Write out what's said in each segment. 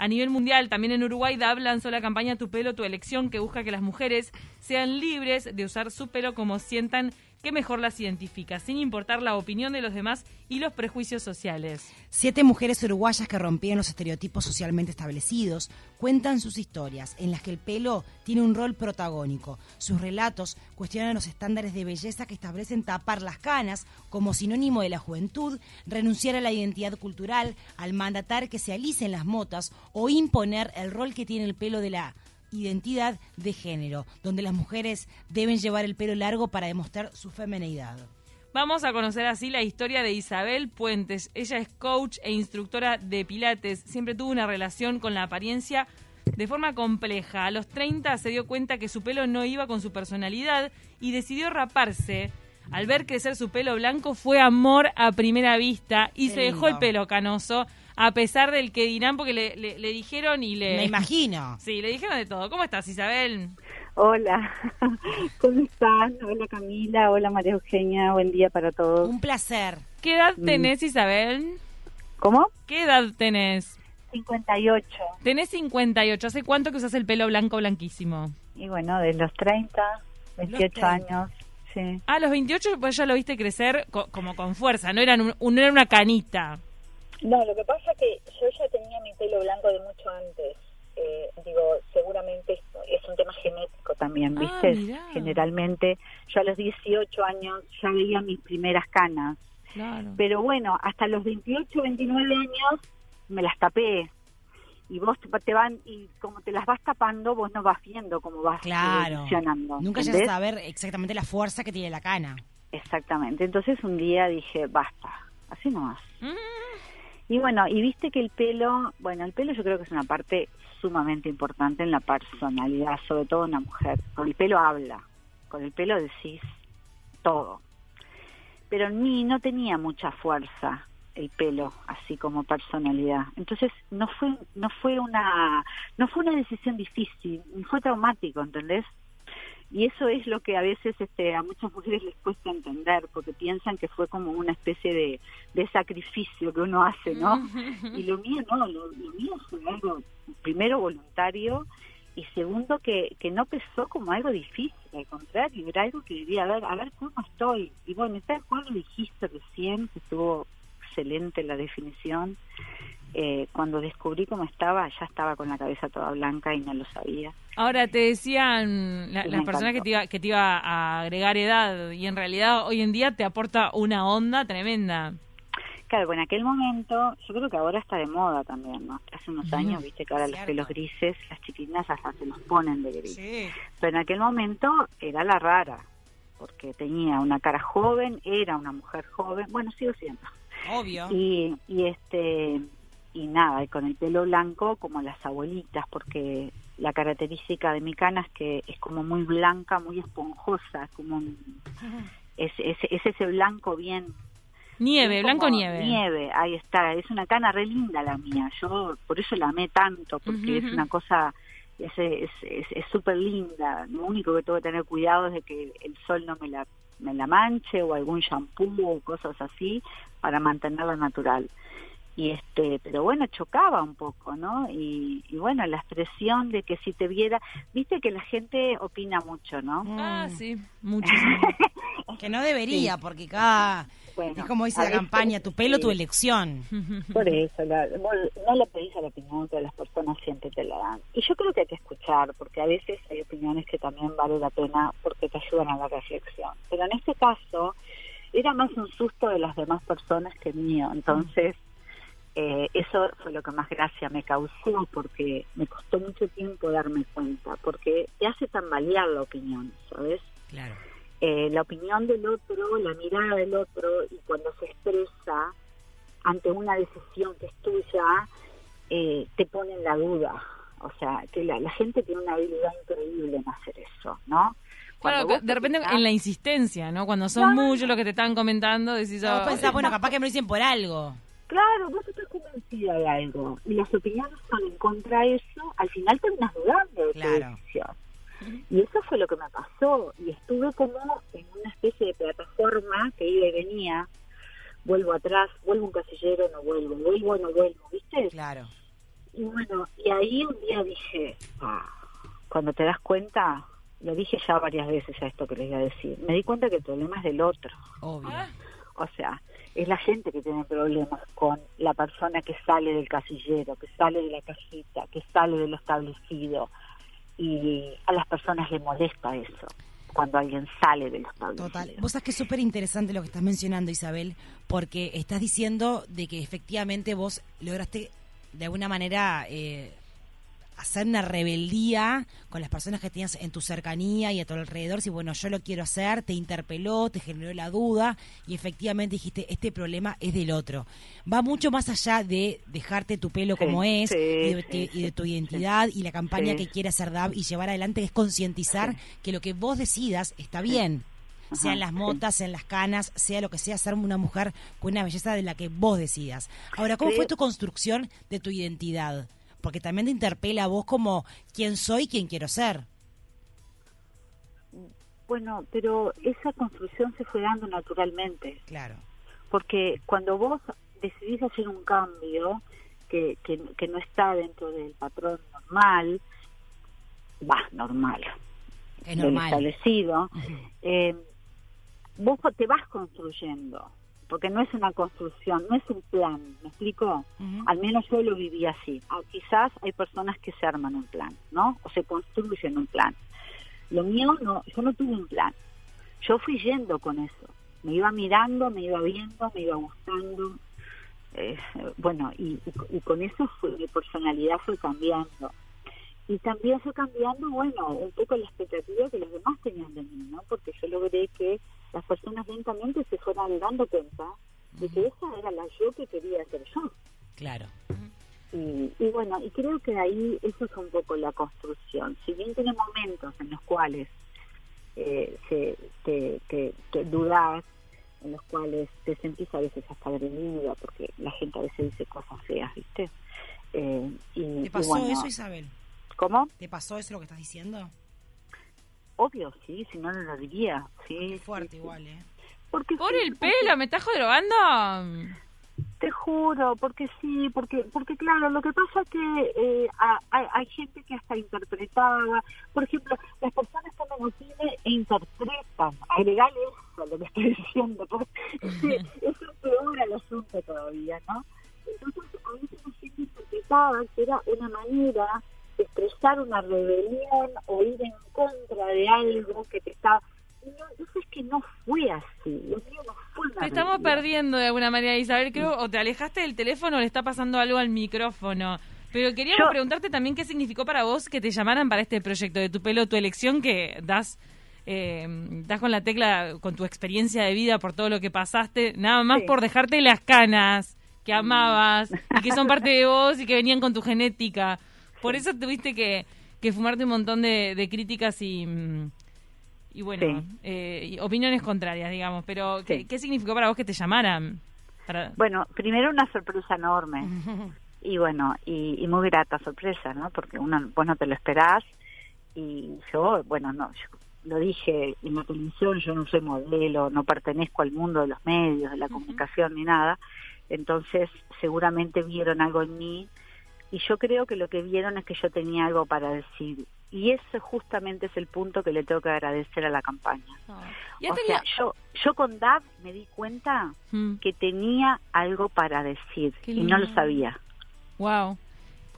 A nivel mundial, también en Uruguay, DAB lanzó la campaña Tu pelo, tu elección, que busca que las mujeres sean libres de usar su pelo como sientan que mejor las identifica, sin importar la opinión de los demás y los prejuicios sociales. Siete mujeres uruguayas que rompían los estereotipos socialmente establecidos cuentan sus historias, en las que el pelo tiene un rol protagónico. Sus relatos cuestionan los estándares de belleza que establecen tapar las canas como sinónimo de la juventud, renunciar a la identidad cultural, al mandatar que se alicen las motas o imponer el rol que tiene el pelo de la identidad de género, donde las mujeres deben llevar el pelo largo para demostrar su femenidad. Vamos a conocer así la historia de Isabel Puentes. Ella es coach e instructora de Pilates. Siempre tuvo una relación con la apariencia de forma compleja. A los 30 se dio cuenta que su pelo no iba con su personalidad y decidió raparse. Al ver crecer su pelo blanco fue amor a primera vista y Qué se dejó el pelo canoso a pesar del que dirán porque le, le- le dijeron y le... Me imagino. Sí, le dijeron de todo. ¿Cómo estás, Isabel? Hola, ¿cómo están? Hola Camila, hola María Eugenia, buen día para todos. Un placer. ¿Qué edad Mm. tenés, Isabel? ¿Cómo? ¿Qué edad tenés? 58. Tenés 58. ¿Hace cuánto que usas el pelo blanco blanquísimo? Y bueno, de los 30, 28 30. años, sí. Ah, a los 28 pues ya lo viste crecer co- como con fuerza, no, eran un- un- no era una canita. No, lo que pasa es que yo ya tenía mi pelo blanco de mucho antes. Eh, digo, seguramente es, un tema genético también, Ah, ¿viste? Generalmente, yo a los 18 años ya veía mis primeras canas. Claro. Pero bueno, hasta los 28, 29 años me las tapé. Y vos te, van, y como te las vas tapando, vos no vas viendo cómo vas Claro. evolucionando. Nunca llegas a saber exactamente la fuerza que tiene la cana. Exactamente. Entonces un día dije, basta, así nomás. Mm, Y bueno, y viste que el pelo, bueno, el pelo yo creo que es una parte sumamente importante en la personalidad, sobre todo una mujer. Con el pelo habla, con el pelo decís todo. Pero en mí no tenía mucha fuerza el pelo, así como personalidad. Entonces no fue, no fue una, no fue una decisión difícil, fue traumático, ¿entendés? Y eso es lo que a veces este, a muchas mujeres les cuesta entender, porque piensan que fue como una especie de, de sacrificio que uno hace, ¿no? Y lo mío no, lo, lo mío fue algo, primero voluntario, y segundo que, que no pesó como algo difícil, al contrario, era algo que diría, a ver, a ver cómo estoy. Y bueno, tal cual lo dijiste recién, que estuvo excelente la definición. Eh, cuando descubrí cómo estaba, ya estaba con la cabeza toda blanca y no lo sabía. Ahora te decían la- las personas que te, iba, que te iba a agregar edad y en realidad hoy en día te aporta una onda tremenda. Claro, en aquel momento, yo creo que ahora está de moda también, ¿no? Hace unos años, viste que ahora los pelos grises, las chiquinas hasta se los ponen de gris. Sí. Pero en aquel momento era la rara, porque tenía una cara joven, era una mujer joven, bueno, sigo siendo. Obvio. Y, y este y nada, y con el pelo blanco como las abuelitas, porque la característica de mi cana es que es como muy blanca, muy esponjosa, como es, es, es ese blanco bien Nieve, es blanco nieve. Nieve, ahí está. Es una cana re linda la mía. Yo por eso la amé tanto, porque es una cosa, es es es es súper linda. Lo único que tengo que tener cuidado es de que el sol no me la me la manche o algún shampoo o cosas así para mantenerla natural. Y este, pero bueno, chocaba un poco, ¿no? Y, y bueno, la expresión de que si te viera, viste que la gente opina mucho, ¿no? Ah, Mm. sí, muchísimo. Que no debería, porque cada... Bueno, es como dice a la veces, campaña, tu pelo, sí. tu elección. Por eso, la- vos no le pedís a la opinión que las personas siempre te la dan. Y yo creo que hay que escuchar, porque a veces hay opiniones que también vale la pena porque te ayudan a la reflexión. Pero en este caso, era más un susto de las demás personas que mío. Entonces, eh, eso fue lo que más gracia me causó, porque me costó mucho tiempo darme cuenta, porque te hace tambalear la opinión, ¿sabes? Claro. eh, la opinión del otro, la mirada del otro, y cuando se expresa ante una decisión que es tuya, eh, te pone en la duda. O sea, que la, la gente tiene una habilidad increíble en hacer eso, ¿no? Claro, Cuando de repente pensás- en la insistencia, ¿no? Cuando son muchos los que te están comentando, decís, Vos ah, pensás, bueno, capaz que me lo dicen por algo. Claro, vos convencida de algo y las opiniones son en contra de eso, al final terminas dudando de Claro. tu decisión. Y eso fue lo que me pasó y estuve como en una especie de plataforma que iba y venía, vuelvo atrás, vuelvo un casillero, no vuelvo, vuelvo, no vuelvo, ¿viste? Claro. Y bueno, y ahí un día dije, ah, cuando te das cuenta, lo dije ya varias veces a esto que les voy a decir, me di cuenta que el problema es del otro. Obvio. O sea, es la gente que tiene problemas con la persona que sale del casillero, que sale de la cajita, que sale de lo establecido. Y a las personas les molesta eso, cuando alguien sale de lo establecido. Total. Vos sabés que es súper interesante lo que estás mencionando, Isabel, porque estás diciendo de que efectivamente vos lograste de alguna manera eh, hacer una rebeldía con las personas que tenías en tu cercanía y a tu alrededor, si bueno, yo lo quiero hacer, te interpeló, te generó la duda y efectivamente dijiste, este problema es del otro. Va mucho más allá de dejarte tu pelo Sí, como es sí, y, de, sí, y de tu identidad y la campaña que quiere hacer DAB y llevar adelante es concientizar que lo que vos decidas está bien. Ajá, Sean las motas, sean las canas, sea lo que sea, ser una mujer con una belleza de la que vos decidas. Ahora, ¿cómo fue tu construcción de tu identidad? Porque también te interpela a vos como quién soy, quién quiero ser. Bueno, pero esa construcción se fue dando naturalmente. Claro. porque cuando vos decidís hacer un cambio que, que, que no está dentro del patrón normal, va, normal, Es del normal. establecido, eh, vos te vas construyendo, porque no es una construcción, no es un plan, ¿me explico? Al menos yo lo viví así. Ah, quizás hay personas que se arman un plan, ¿no? O se construyen un plan. Lo mío no, yo no tuve un plan. Yo fui yendo con eso. Me iba mirando, me iba viendo, me iba gustando. Eh, bueno, y, y- y con eso fue, mi personalidad fue cambiando. Y también fue cambiando, bueno, un poco la expectativa que los demás tenían de mí, ¿no? Porque yo logré que las personas lentamente se fueran dando cuenta de que esa era la yo que quería ser yo. Claro. Y, y bueno, y creo que ahí eso es un poco la construcción. Si bien tiene momentos en los cuales eh, se, te, te, te dudas, en los cuales te sentís a veces hasta agredida, porque la gente a veces dice cosas feas, ¿viste? Eh, y, ¿Te y pasó bueno, eso, Isabel? ¿Cómo? ¿Te pasó eso lo que estás diciendo? Obvio, sí, si no, no lo diría. Sí, fuerte sí, sí. igual, ¿eh? Porque Por sí, el porque- pelo, ¿me estás drogando? Te juro, porque sí, porque porque claro, lo que pasa es que eh, ha- hay, hay gente que hasta interpretaba, por ejemplo, las personas que me cine e interpretan, agregale eso a lo que estoy diciendo, porque es, es peor el asunto todavía, ¿no? Entonces, a veces la gente interpretaba que era una manera una rebelión o ir en contra de algo que te estaba... No, eso es que no fue así, lo mío no fue una Te estamos rebelión. perdiendo de alguna manera, Isabel. Creo o te alejaste del teléfono o le está pasando algo al micrófono. Pero queríamos Yo- preguntarte también qué significó para vos que te llamaran para este proyecto de tu pelo, tu elección, que das, eh, das con la tecla, con tu experiencia de vida, por todo lo que pasaste, nada más Sí. por dejarte las canas que amabas y que son parte de vos y que venían con tu genética. Por eso tuviste que, que fumarte un montón de, de críticas y, mm, y bueno, Sí. eh, y opiniones contrarias, digamos. Pero, ¿qué, Sí. qué significó para vos que te llamaran? Para... Bueno, primero una sorpresa enorme. y bueno, y, y muy grata sorpresa, ¿no? Porque uno, vos no te lo esperás y yo, bueno, no, yo lo dije en la televisión, yo no soy modelo, no pertenezco al mundo de los medios, de la comunicación ni nada, entonces seguramente vieron algo en mí y yo creo que lo que vieron es que yo tenía algo para decir y ese justamente es el punto que le tengo que agradecer a la campaña. ¿Y has O sea, yo, yo con Dab me di cuenta Mm, que tenía algo para decir Qué y no lo sabía. wow.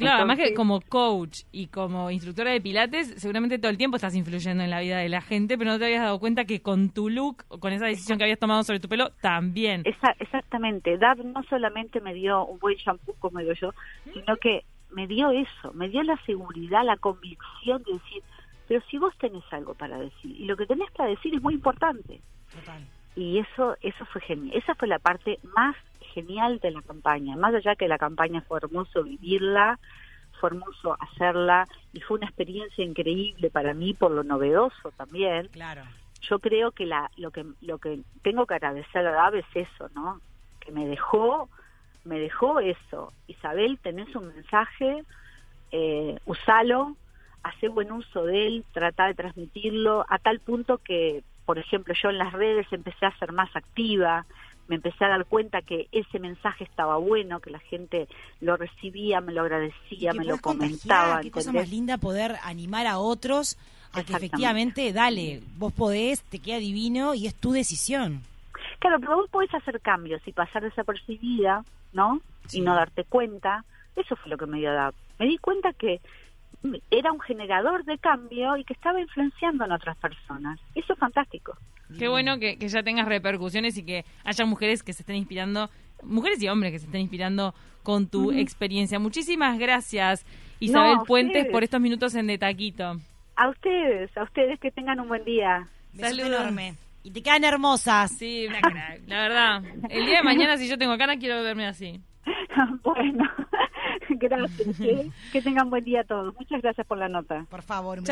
Claro, además que como coach y como instructora de pilates, seguramente todo el tiempo estás influyendo en la vida de la gente, pero no te habías dado cuenta que con tu look, con esa decisión que habías tomado sobre tu pelo, también. Esa- exactamente, Dab no solamente me dio un buen shampoo, como digo yo, sino que me dio eso, me dio la seguridad, la convicción de decir, pero si vos tenés algo para decir, y lo que tenés para decir es muy importante. Total. Y eso, eso fue genial, esa fue la parte más genial de la campaña, más allá que la campaña fue hermoso vivirla, fue hermoso hacerla, y fue una experiencia increíble para mí por lo novedoso también. Claro. yo creo que la, lo que lo que tengo que agradecer a Dab es eso, ¿no? Que me dejó, me dejó eso. Isabel, tenés un mensaje, eh, usalo, hace buen uso de él, trata de transmitirlo, a tal punto que, por ejemplo, yo en las redes empecé a ser más activa, me empecé a dar cuenta que ese mensaje estaba bueno, que la gente lo recibía, me lo agradecía, me lo comentaba. Qué cosa más linda poder animar a otros a que efectivamente, dale, vos podés, te queda divino y es tu decisión. Claro, pero vos podés hacer cambios y pasar desapercibida, ¿no? Y no darte cuenta. Eso fue lo que me dio a Me di cuenta que era un generador de cambio y que estaba influenciando en otras personas. Eso es fantástico. Qué bueno que, ya tengas repercusiones y que haya mujeres que se estén inspirando, mujeres y hombres que se estén inspirando con tu experiencia. Muchísimas gracias, Isabel Puentes, por estos minutos en De Taquito. A ustedes, a ustedes que tengan un buen día. Saludos. enorme. Y te quedan hermosas. Sí, la verdad. El día de mañana, si yo tengo ganas, quiero verme así. bueno, gracias. Que, tengan buen día todos. Muchas gracias por la nota. Por favor, un